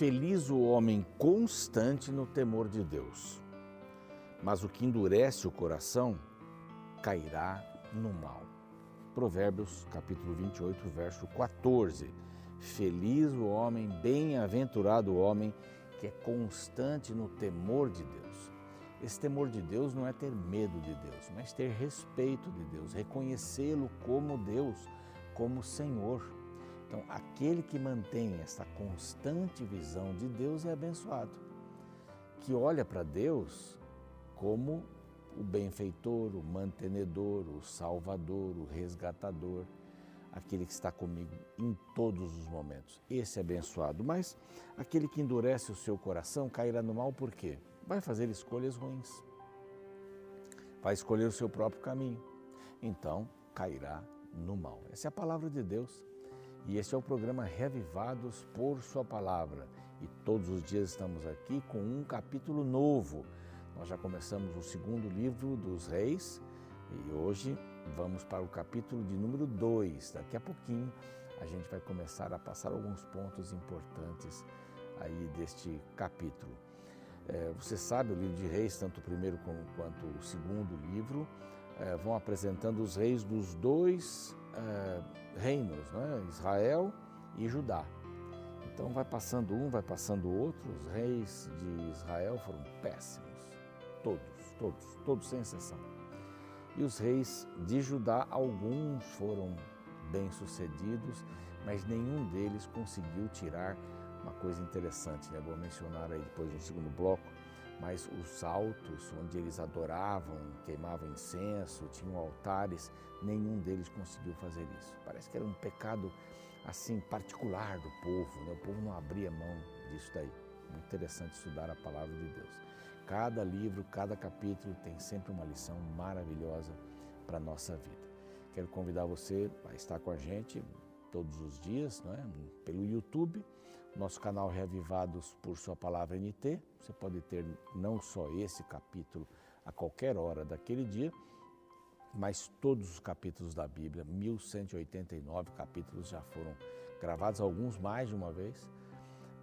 Feliz o homem constante no temor de Deus, mas o que endurece o coração cairá no mal. Provérbios capítulo 28, verso 14. Feliz o homem, bem-aventurado o homem que é constante no temor de Deus. Esse temor de Deus não é ter medo de Deus, mas ter respeito de Deus, reconhecê-lo como Deus, como Senhor. Então, aquele que mantém essa constante visão de Deus é abençoado, que olha para Deus como o benfeitor, o mantenedor, o salvador, o resgatador, aquele que está comigo em todos os momentos. Esse é abençoado. Mas aquele que endurece o seu coração cairá no mal por quê? Vai fazer escolhas ruins. Vai escolher o seu próprio caminho. Então, cairá no mal. Essa é a palavra de Deus. E esse é o programa Revivados por Sua Palavra. E todos os dias estamos aqui com um capítulo novo. Nós já começamos o segundo livro dos Reis e hoje vamos para o capítulo de número 2. Daqui a pouquinho a gente vai começar a passar alguns pontos importantes aí deste capítulo. É, você sabe, o livro de Reis, tanto o primeiro quanto o segundo livro, é, vão apresentando os reis dos dois é, reinos, né? Israel e Judá. Então vai passando um, vai passando outro. Os reis de Israel foram péssimos, todos, todos, todos sem exceção. E os reis de Judá, alguns foram bem-sucedidos, mas nenhum deles conseguiu tirar uma coisa interessante, né? Vou mencionar aí depois no segundo bloco mas os altos, onde eles adoravam, queimavam incenso, tinham altares, nenhum deles conseguiu fazer isso. Parece que era um pecado assim particular do povo, né? o povo não abria mão disso daí. Muito interessante estudar a palavra de Deus. Cada livro, cada capítulo tem sempre uma lição maravilhosa para a nossa vida. Quero convidar você a estar com a gente todos os dias, não é? pelo YouTube nosso canal Reavivados por Sua Palavra NT. Você pode ter não só esse capítulo a qualquer hora daquele dia, mas todos os capítulos da Bíblia, 1189 capítulos já foram gravados, alguns mais de uma vez,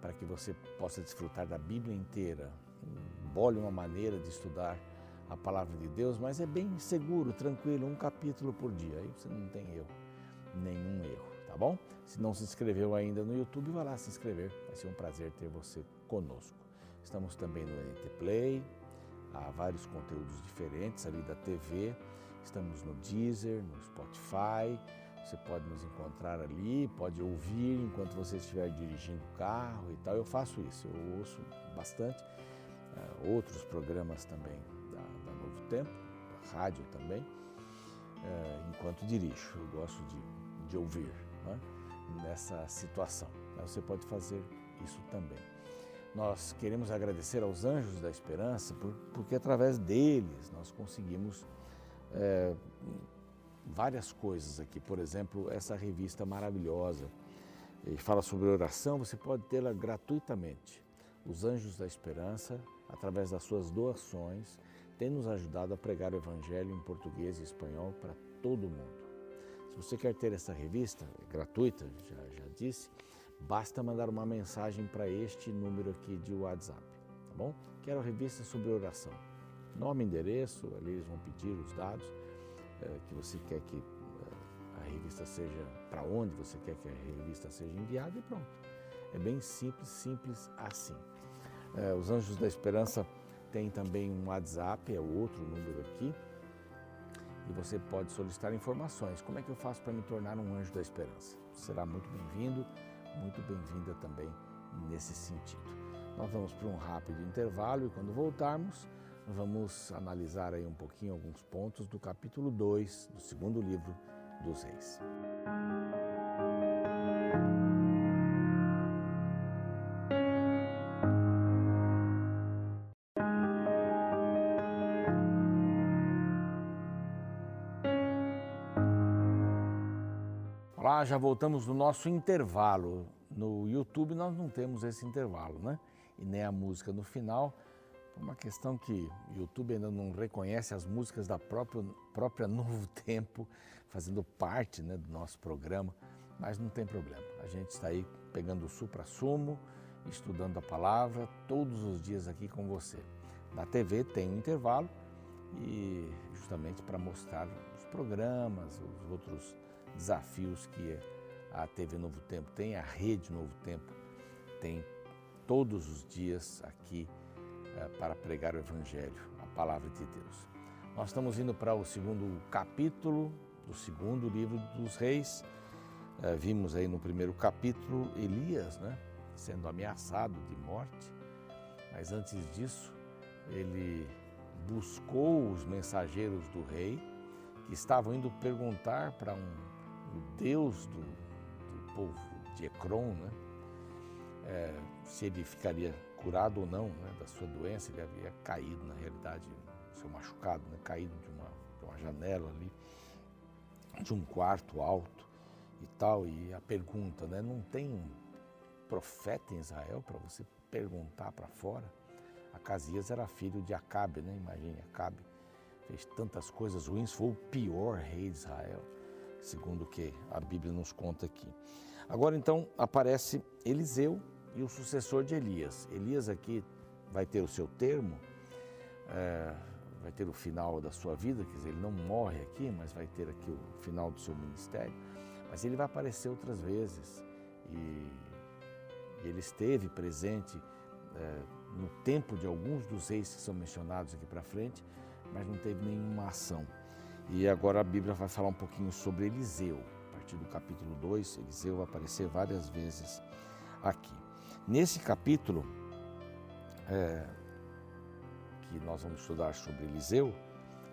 para que você possa desfrutar da Bíblia inteira. Bole uma maneira de estudar a palavra de Deus, mas é bem seguro, tranquilo, um capítulo por dia. Aí você não tem erro, nenhum erro tá bom? Se não se inscreveu ainda no YouTube, vá lá se inscrever. Vai ser um prazer ter você conosco. Estamos também no NT Play, há vários conteúdos diferentes ali da TV. Estamos no Deezer, no Spotify. Você pode nos encontrar ali, pode ouvir enquanto você estiver dirigindo o carro e tal. Eu faço isso, eu ouço bastante. Uh, outros programas também da, da Novo Tempo, da rádio também, uh, enquanto dirijo. Eu gosto de, de ouvir né, nessa situação. Você pode fazer isso também. Nós queremos agradecer aos Anjos da Esperança por, porque através deles nós conseguimos é, várias coisas aqui. Por exemplo, essa revista maravilhosa e fala sobre oração, você pode tê-la gratuitamente. Os Anjos da Esperança, através das suas doações, têm nos ajudado a pregar o Evangelho em português e espanhol para todo mundo você quer ter essa revista, é gratuita, já, já disse, basta mandar uma mensagem para este número aqui de WhatsApp, tá bom? Quero a revista sobre oração. Nome, endereço, ali eles vão pedir os dados é, que você quer que é, a revista seja, para onde você quer que a revista seja enviada e pronto. É bem simples, simples assim. É, os Anjos da Esperança têm também um WhatsApp, é outro número aqui, e você pode solicitar informações. Como é que eu faço para me tornar um anjo da esperança? Será muito bem-vindo, muito bem-vinda também nesse sentido. Nós vamos para um rápido intervalo e quando voltarmos, vamos analisar aí um pouquinho alguns pontos do capítulo 2 do segundo livro dos Reis. Já voltamos no nosso intervalo. No YouTube nós não temos esse intervalo, né? E nem a música no final, uma questão que o YouTube ainda não reconhece as músicas da própria, própria Novo Tempo fazendo parte né, do nosso programa, mas não tem problema. A gente está aí pegando o supra-sumo estudando a palavra todos os dias aqui com você. Na TV tem um intervalo e justamente para mostrar os programas, os outros desafios que a TV Novo Tempo tem, a Rede Novo Tempo tem todos os dias aqui é, para pregar o Evangelho, a palavra de Deus. Nós estamos indo para o segundo capítulo do segundo livro dos Reis. É, vimos aí no primeiro capítulo Elias, né, sendo ameaçado de morte, mas antes disso ele buscou os mensageiros do rei que estavam indo perguntar para um o Deus do, do povo de Ecrom, né, é, se ele ficaria curado ou não né, da sua doença, ele havia caído, na realidade, seu machucado, né, caído de uma, de uma janela ali, de um quarto alto e tal. E a pergunta, né, não tem um profeta em Israel para você perguntar para fora? Acasias era filho de Acabe, né? Imagine, Acabe fez tantas coisas ruins, foi o pior rei de Israel, segundo o que a Bíblia nos conta aqui. Agora então aparece Eliseu, e o sucessor de Elias. Elias aqui vai ter o seu termo, é, vai ter o final da sua vida, quer dizer, ele não morre aqui, mas vai ter aqui o final do seu ministério. Mas ele vai aparecer outras vezes e, ele esteve presente é, no tempo de alguns dos reis que são mencionados aqui para frente, mas não teve nenhuma ação. E agora a Bíblia vai falar um pouquinho sobre Eliseu. A partir do capítulo 2, Eliseu vai aparecer várias vezes aqui. Nesse capítulo, é, que nós vamos estudar sobre Eliseu,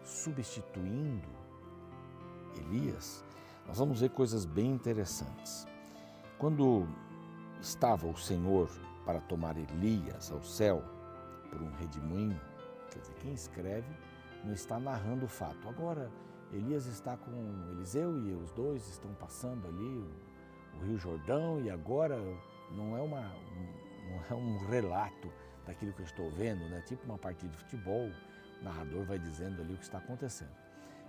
substituindo Elias, nós vamos ver coisas bem interessantes. Quando estava o Senhor para tomar Elias ao céu por um redemoinho, quer dizer, quem escreve não está narrando o fato. Agora, Elias está com Eliseu e os dois estão passando ali o, o Rio Jordão e agora não é, uma, não é um relato daquilo que eu estou vendo, né? tipo uma partida de futebol, o narrador vai dizendo ali o que está acontecendo.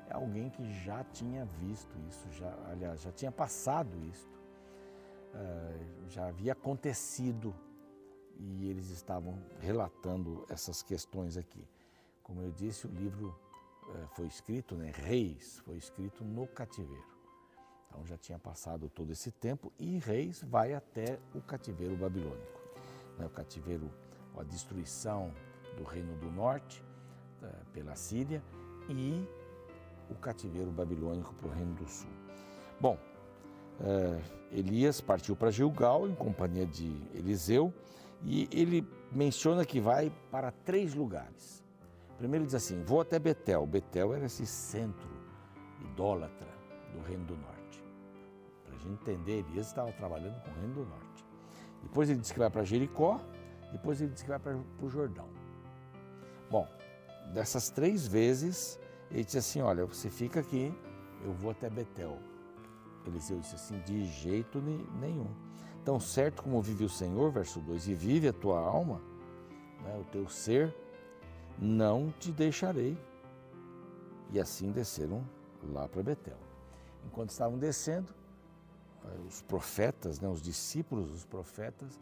É alguém que já tinha visto isso, já, aliás, já tinha passado isso, uh, já havia acontecido e eles estavam relatando essas questões aqui. Como eu disse, o livro uh, foi escrito, né, Reis, foi escrito no cativeiro. Então já tinha passado todo esse tempo e Reis vai até o cativeiro babilônico. Né? O cativeiro, a destruição do reino do norte tá, pela Síria e o cativeiro babilônico para o reino do sul. Bom, é, Elias partiu para Gilgal em companhia de Eliseu e ele menciona que vai para três lugares. Primeiro ele diz assim: vou até Betel. Betel era esse centro idólatra do reino do norte gente entender, Elias estava trabalhando com o reino do norte. Depois ele disse que vai para Jericó, depois ele disse que vai para o Jordão. Bom, dessas três vezes, ele disse assim: Olha, você fica aqui, eu vou até Betel. Eliseu disse assim: De jeito nenhum. Tão certo como vive o Senhor, verso 2, e vive a tua alma, né, o teu ser, não te deixarei. E assim desceram lá para Betel. Enquanto estavam descendo, os profetas, né, os discípulos dos profetas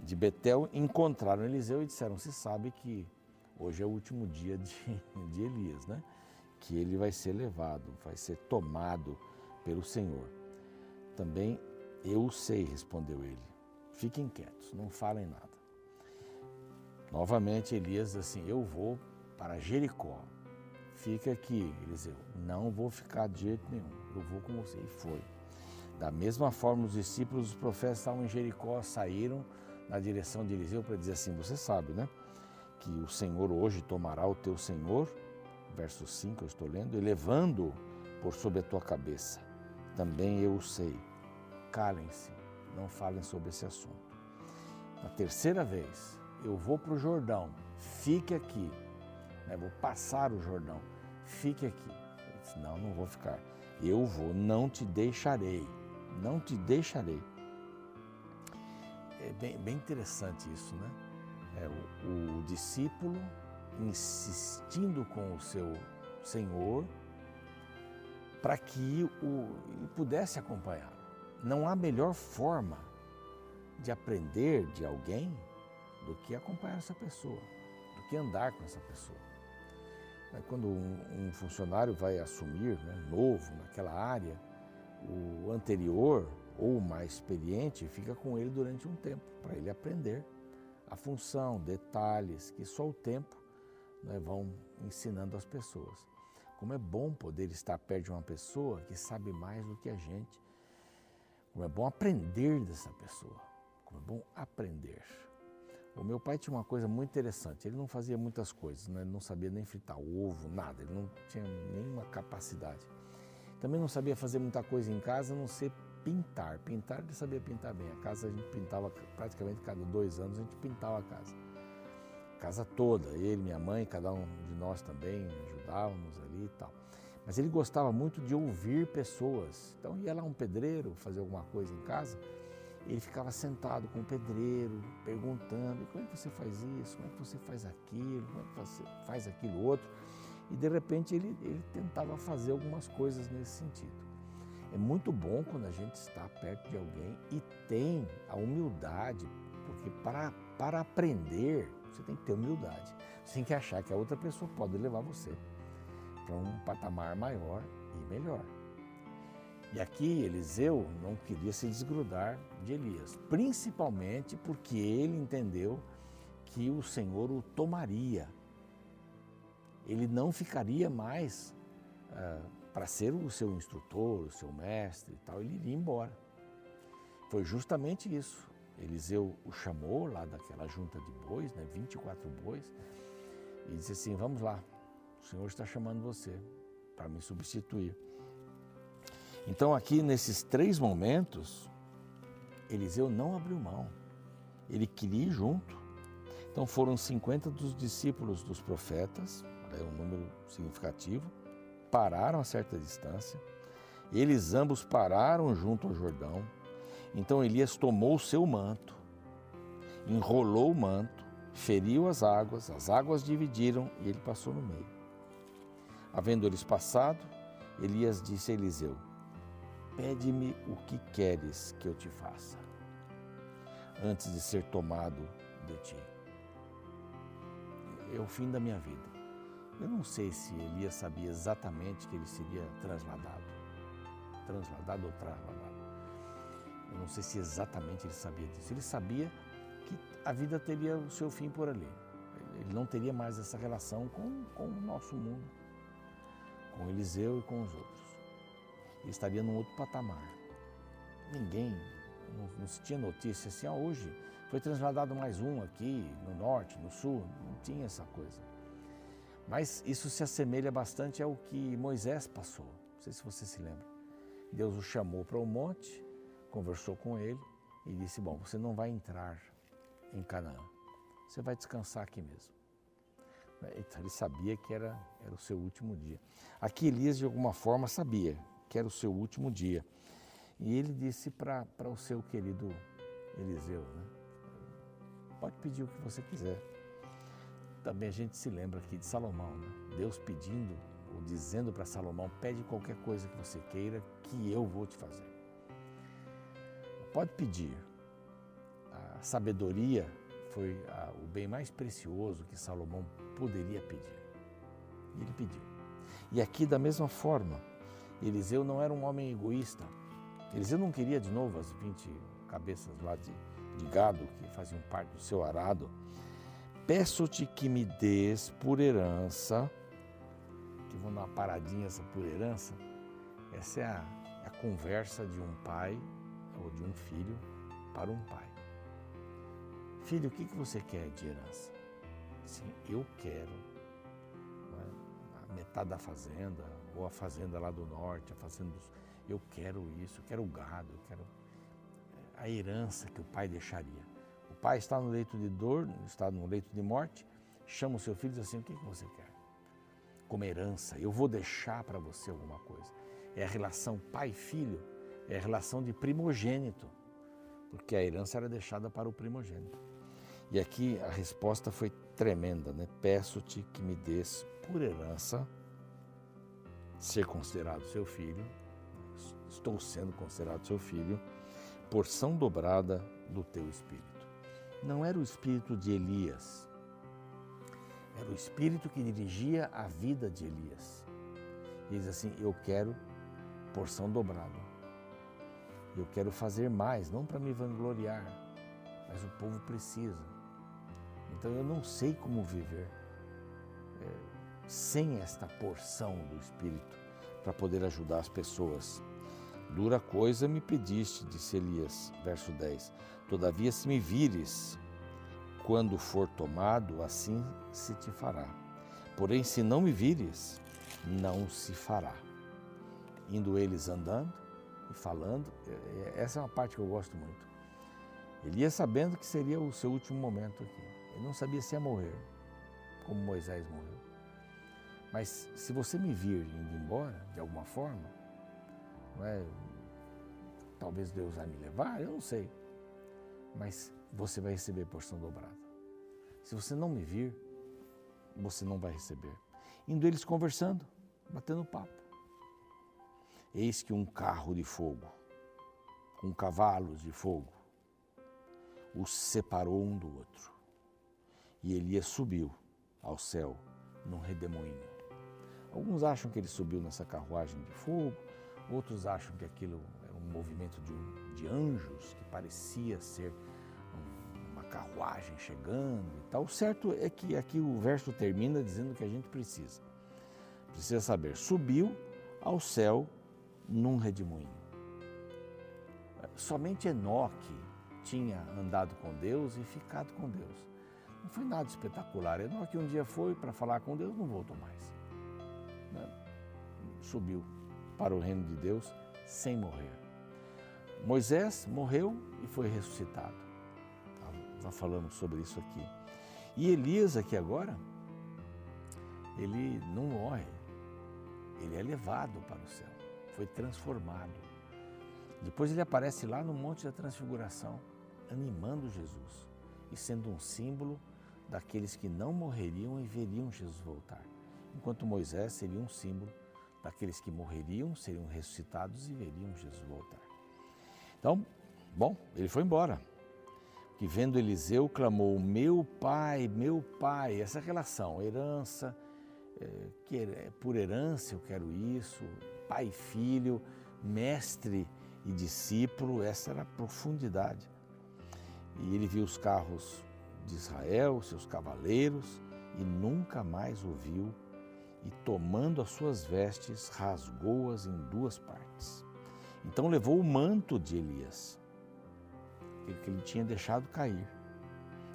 de Betel encontraram Eliseu e disseram: Se sabe que hoje é o último dia de, de Elias, né? que ele vai ser levado, vai ser tomado pelo Senhor. Também eu sei, respondeu ele. Fiquem quietos, não falem nada. Novamente Elias assim: Eu vou para Jericó. Fica aqui, Eliseu. Não vou ficar de jeito nenhum. Eu vou com você. E foi. Da mesma forma, os discípulos, os profetas estavam em Jericó, saíram na direção de Eliseu para dizer assim: Você sabe, né? Que o Senhor hoje tomará o teu Senhor, verso 5 eu estou lendo, elevando por sobre a tua cabeça. Também eu o sei. Calem-se, não falem sobre esse assunto. Na terceira vez, eu vou para o Jordão, fique aqui. Né? Vou passar o Jordão, fique aqui. Ele disse, não, não vou ficar. Eu vou, não te deixarei não te deixarei. É bem, bem interessante isso, né? É o, o discípulo insistindo com o seu Senhor para que o, ele pudesse acompanhar. Não há melhor forma de aprender de alguém do que acompanhar essa pessoa, do que andar com essa pessoa. Quando um, funcionário vai assumir, né, novo naquela área, o anterior ou mais experiente fica com ele durante um tempo, para ele aprender a função, detalhes que só o tempo né, vão ensinando as pessoas. Como é bom poder estar perto de uma pessoa que sabe mais do que a gente. Como é bom aprender dessa pessoa. Como é bom aprender. O meu pai tinha uma coisa muito interessante. Ele não fazia muitas coisas, né? ele não sabia nem fritar ovo, nada. Ele não tinha nenhuma capacidade. Também não sabia fazer muita coisa em casa, a não ser pintar. Pintar, ele sabia pintar bem. A casa a gente pintava praticamente cada dois anos, a gente pintava a casa. A casa toda, ele, minha mãe, cada um de nós também ajudávamos ali e tal. Mas ele gostava muito de ouvir pessoas. Então ia lá um pedreiro fazer alguma coisa em casa, ele ficava sentado com o pedreiro, perguntando: como é que você faz isso? Como é que você faz aquilo? Como é que você faz aquilo outro? E de repente ele, ele tentava fazer algumas coisas nesse sentido. É muito bom quando a gente está perto de alguém e tem a humildade, porque para, para aprender você tem que ter humildade. Você tem que achar que a outra pessoa pode levar você para um patamar maior e melhor. E aqui Eliseu não queria se desgrudar de Elias, principalmente porque ele entendeu que o Senhor o tomaria. Ele não ficaria mais ah, para ser o seu instrutor, o seu mestre e tal, ele iria embora. Foi justamente isso. Eliseu o chamou lá daquela junta de bois, né, 24 bois, e disse assim: Vamos lá, o Senhor está chamando você para me substituir. Então, aqui nesses três momentos, Eliseu não abriu mão, ele queria ir junto. Então, foram 50 dos discípulos dos profetas, é um número significativo pararam a certa distância. Eles ambos pararam junto ao Jordão. Então Elias tomou o seu manto, enrolou o manto, feriu as águas, as águas dividiram e ele passou no meio. Havendo eles passado, Elias disse a Eliseu: Pede-me o que queres que eu te faça, antes de ser tomado de ti. É o fim da minha vida. Eu não sei se Elias sabia exatamente que ele seria transladado. Transladado ou trasladado. Eu não sei se exatamente ele sabia disso. Ele sabia que a vida teria o seu fim por ali. Ele não teria mais essa relação com, com o nosso mundo, com Eliseu e com os outros. Estaria num outro patamar. Ninguém, não, se tinha notícia assim, ah, hoje foi transladado mais um aqui, no norte, no sul. Não tinha essa coisa. Mas isso se assemelha bastante ao que Moisés passou. Não sei se você se lembra. Deus o chamou para o monte, conversou com ele e disse: Bom, você não vai entrar em Canaã, você vai descansar aqui mesmo. Então, ele sabia que era, era o seu último dia. Aqui Elias, de alguma forma, sabia que era o seu último dia. E ele disse para o seu querido Eliseu: né? Pode pedir o que você quiser também a gente se lembra aqui de Salomão, né? Deus pedindo ou dizendo para Salomão: pede qualquer coisa que você queira, que eu vou te fazer. Pode pedir. A sabedoria foi a, o bem mais precioso que Salomão poderia pedir. E ele pediu. E aqui, da mesma forma, Eliseu não era um homem egoísta. Eliseu não queria de novo as 20 cabeças lá de, de gado que faziam parte do seu arado peço-te que me des por herança, que vou dar uma paradinha essa por herança, essa é a, é a conversa de um pai ou de um filho para um pai. Filho, o que, que você quer de herança? Sim, eu quero é? a metade da fazenda, ou a fazenda lá do norte, a fazenda dos... Eu quero isso, eu quero o gado, eu quero é, a herança que o pai deixaria pai está no leito de dor, está no leito de morte, chama o seu filho e diz assim: O que, que você quer? Como herança, eu vou deixar para você alguma coisa. É a relação pai-filho, é a relação de primogênito, porque a herança era deixada para o primogênito. E aqui a resposta foi tremenda, né? Peço-te que me des por herança ser considerado seu filho, estou sendo considerado seu filho, porção dobrada do teu espírito. não era o espírito de Elias, era o espírito que dirigia a vida de Elias. E diz assim: Eu quero porção dobrada. Eu quero fazer mais, não para me vangloriar, mas o povo precisa. Então eu não sei como viver é, sem esta porção do Espírito para poder ajudar as pessoas. Dura coisa me pediste, disse Elias, verso 10. Todavia, se me vires, quando for tomado, assim se te fará. Porém, se não me vires, não se fará. Indo eles andando e falando, é, é, essa é uma parte que eu gosto muito. Ele ia sabendo que seria o seu último momento aqui. Ele não sabia se ia morrer, como Moisés morreu. Mas se você me vir indo embora, de alguma forma, é? talvez Deus vai me levar, eu não sei. Mas você vai receber porção dobrada. Se você não me vir, você não vai receber. Indo eles conversando, batendo papo. Eis que um carro de fogo, com cavalos de fogo, os separou um do outro. E Elias subiu ao céu num redemoinho. Alguns acham que ele subiu nessa carruagem de fogo, outros acham que aquilo era um movimento de, de anjos, que parecia ser uma carruagem chegando e tal. O certo é que aqui o verso termina dizendo que a gente precisa. Precisa saber, subiu ao céu num redemoinho. Somente Enoque tinha andado com Deus e ficado com Deus. Não foi nada espetacular. Enoque um dia foi para falar com Deus, não voltou mais. Né? Subiu para o reino de Deus sem morrer. Moisés morreu e foi ressuscitado. Já falamos sobre isso aqui. E Elias aqui agora, ele não morre, ele é levado para o céu, foi transformado. Depois ele aparece lá no Monte da Transfiguração, animando Jesus e sendo um símbolo daqueles que não morreriam e veriam Jesus voltar, enquanto Moisés seria um símbolo daqueles que morreriam, seriam ressuscitados e veriam Jesus voltar. Então, bom, ele foi embora. Que vendo Eliseu clamou: Meu pai, meu pai, essa relação, herança, é, que é por herança eu quero isso, pai e filho, mestre e discípulo, essa era a profundidade. E ele viu os carros de Israel, seus cavaleiros, e nunca mais ouviu, e tomando as suas vestes, rasgou-as em duas partes. Então levou o manto de Elias, que ele tinha deixado cair,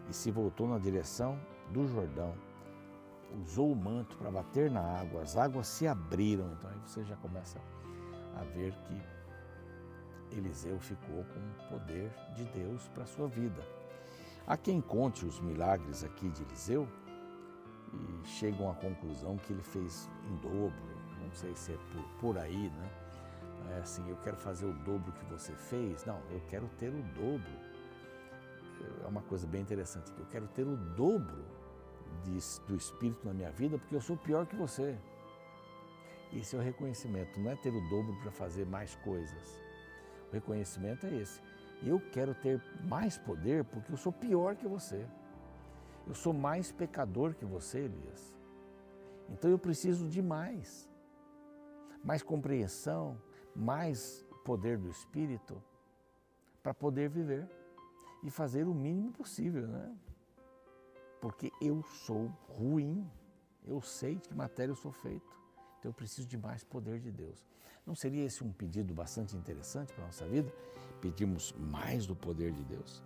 e se voltou na direção do Jordão. Usou o manto para bater na água, as águas se abriram. Então aí você já começa a ver que Eliseu ficou com o poder de Deus para a sua vida. Há quem conte os milagres aqui de Eliseu e chegam à conclusão que ele fez em dobro, não sei se é por, por aí, né? É assim, eu quero fazer o dobro que você fez. Não, eu quero ter o dobro. É uma coisa bem interessante. Eu quero ter o dobro de, do Espírito na minha vida porque eu sou pior que você. Esse é o reconhecimento, não é ter o dobro para fazer mais coisas. O reconhecimento é esse. Eu quero ter mais poder porque eu sou pior que você. Eu sou mais pecador que você, Elias. Então eu preciso de mais. Mais compreensão, mais poder do Espírito para poder viver e fazer o mínimo possível, né? Porque eu sou ruim. Eu sei de que matéria eu sou feito. Então eu preciso de mais poder de Deus. Não seria esse um pedido bastante interessante para a nossa vida? Pedimos mais do poder de Deus,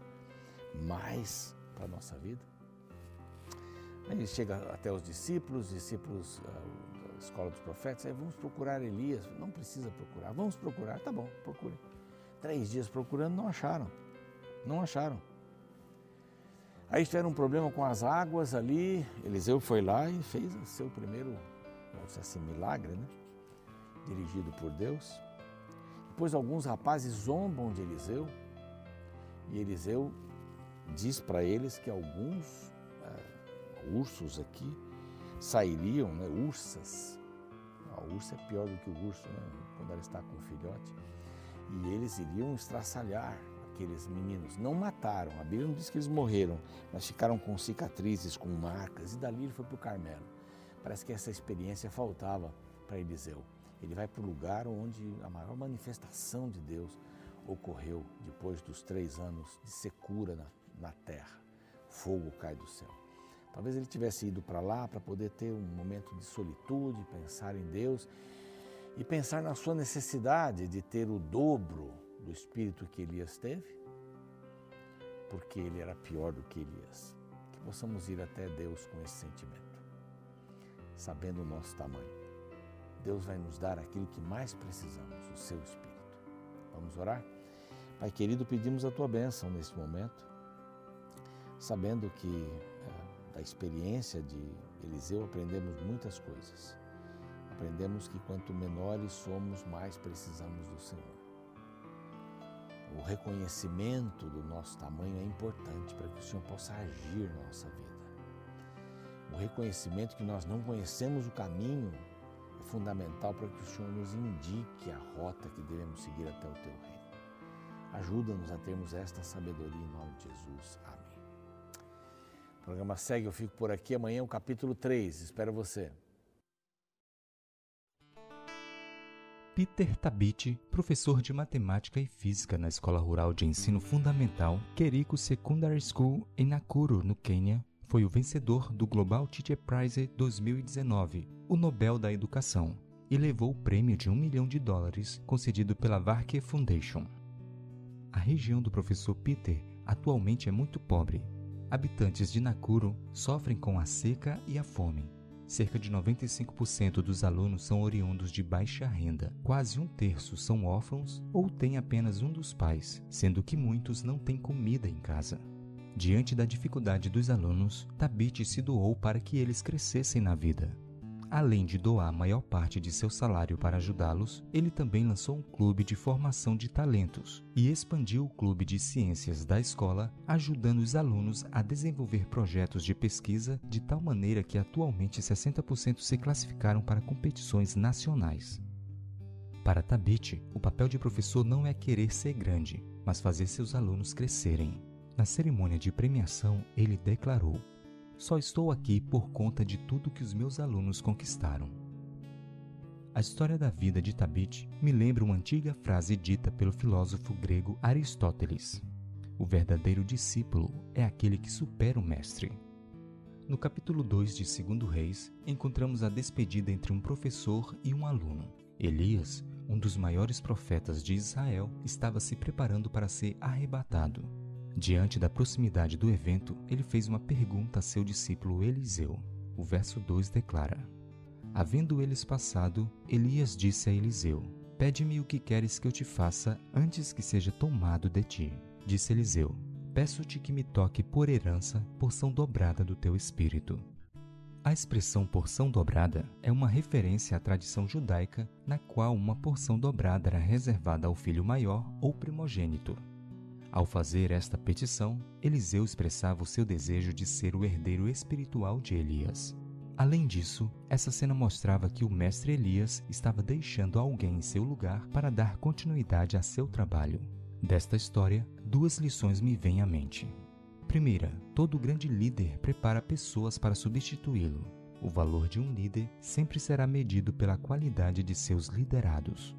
mais para a nossa vida? Aí chega até os discípulos, discípulos ah, da escola dos profetas, aí vamos procurar Elias. Não precisa procurar, vamos procurar, tá bom, procurem. Três dias procurando, não acharam, não acharam. Aí tiveram um problema com as águas ali, Eliseu foi lá e fez o seu primeiro vamos dizer assim, milagre, né? dirigido por Deus. Depois alguns rapazes zombam de Eliseu e Eliseu diz para eles que alguns ursos aqui sairiam, né, ursas. A ursa é pior do que o urso, né, quando ela está com o filhote. E eles iriam estraçalhar aqueles meninos. Não mataram, a Bíblia não diz que eles morreram, mas ficaram com cicatrizes, com marcas, e dali ele foi para o Carmelo. Parece que essa experiência faltava para Eliseu. Ele vai para o lugar onde a maior manifestação de Deus ocorreu depois dos três anos de secura na, na terra. Fogo cai do céu. Talvez ele tivesse ido para lá para poder ter um momento de solitude, pensar em Deus e pensar na sua necessidade de ter o dobro do espírito que Elias teve, porque ele era pior do que Elias. Que possamos ir até Deus com esse sentimento, sabendo o nosso tamanho. Deus vai nos dar aquilo que mais precisamos, o seu espírito. Vamos orar? Pai querido, pedimos a tua bênção nesse momento, sabendo que da experiência de Eliseu aprendemos muitas coisas. Aprendemos que quanto menores somos, mais precisamos do Senhor. O reconhecimento do nosso tamanho é importante para que o Senhor possa agir na nossa vida. O reconhecimento que nós não conhecemos o caminho é fundamental para que o Senhor nos indique a rota que devemos seguir até o teu reino. Ajuda-nos a termos esta sabedoria em nome de Jesus. Amém. O programa segue, eu fico por aqui. Amanhã o capítulo 3. Espero você. Peter Tabit, professor de matemática e física na Escola Rural de Ensino Fundamental Keriko Secondary School em Nakuru, no Quênia, foi o vencedor do Global Teacher Prize 2019, o Nobel da Educação, e levou o prêmio de um milhão de dólares concedido pela Varke Foundation. A região do professor Peter atualmente é muito pobre habitantes de Nakuru sofrem com a seca e a fome. Cerca de 95% dos alunos são oriundos de baixa renda. Quase um terço são órfãos ou têm apenas um dos pais, sendo que muitos não têm comida em casa. Diante da dificuldade dos alunos, Tabit se doou para que eles crescessem na vida. Além de doar a maior parte de seu salário para ajudá-los, ele também lançou um clube de formação de talentos e expandiu o clube de ciências da escola, ajudando os alunos a desenvolver projetos de pesquisa de tal maneira que atualmente 60% se classificaram para competições nacionais. Para Tabit, o papel de professor não é querer ser grande, mas fazer seus alunos crescerem. Na cerimônia de premiação, ele declarou: só estou aqui por conta de tudo que os meus alunos conquistaram. A história da vida de Tabit me lembra uma antiga frase dita pelo filósofo grego Aristóteles: O verdadeiro discípulo é aquele que supera o mestre. No capítulo 2 de 2 Reis, encontramos a despedida entre um professor e um aluno. Elias, um dos maiores profetas de Israel, estava se preparando para ser arrebatado. Diante da proximidade do evento, ele fez uma pergunta a seu discípulo Eliseu. O verso 2 declara: Havendo eles passado, Elias disse a Eliseu: Pede-me o que queres que eu te faça antes que seja tomado de ti. Disse Eliseu: Peço-te que me toque por herança porção dobrada do teu espírito. A expressão porção dobrada é uma referência à tradição judaica na qual uma porção dobrada era reservada ao filho maior ou primogênito. Ao fazer esta petição, Eliseu expressava o seu desejo de ser o herdeiro espiritual de Elias. Além disso, essa cena mostrava que o mestre Elias estava deixando alguém em seu lugar para dar continuidade a seu trabalho. Desta história, duas lições me vêm à mente. Primeira, todo grande líder prepara pessoas para substituí-lo. O valor de um líder sempre será medido pela qualidade de seus liderados.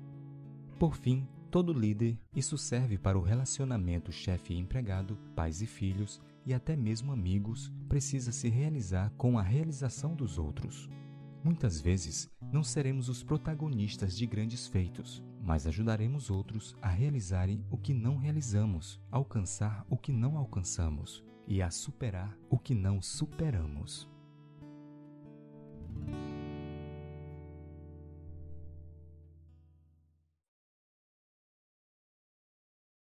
Por fim, todo líder, isso serve para o relacionamento chefe e empregado, pais e filhos e até mesmo amigos, precisa se realizar com a realização dos outros. Muitas vezes, não seremos os protagonistas de grandes feitos, mas ajudaremos outros a realizarem o que não realizamos, alcançar o que não alcançamos e a superar o que não superamos.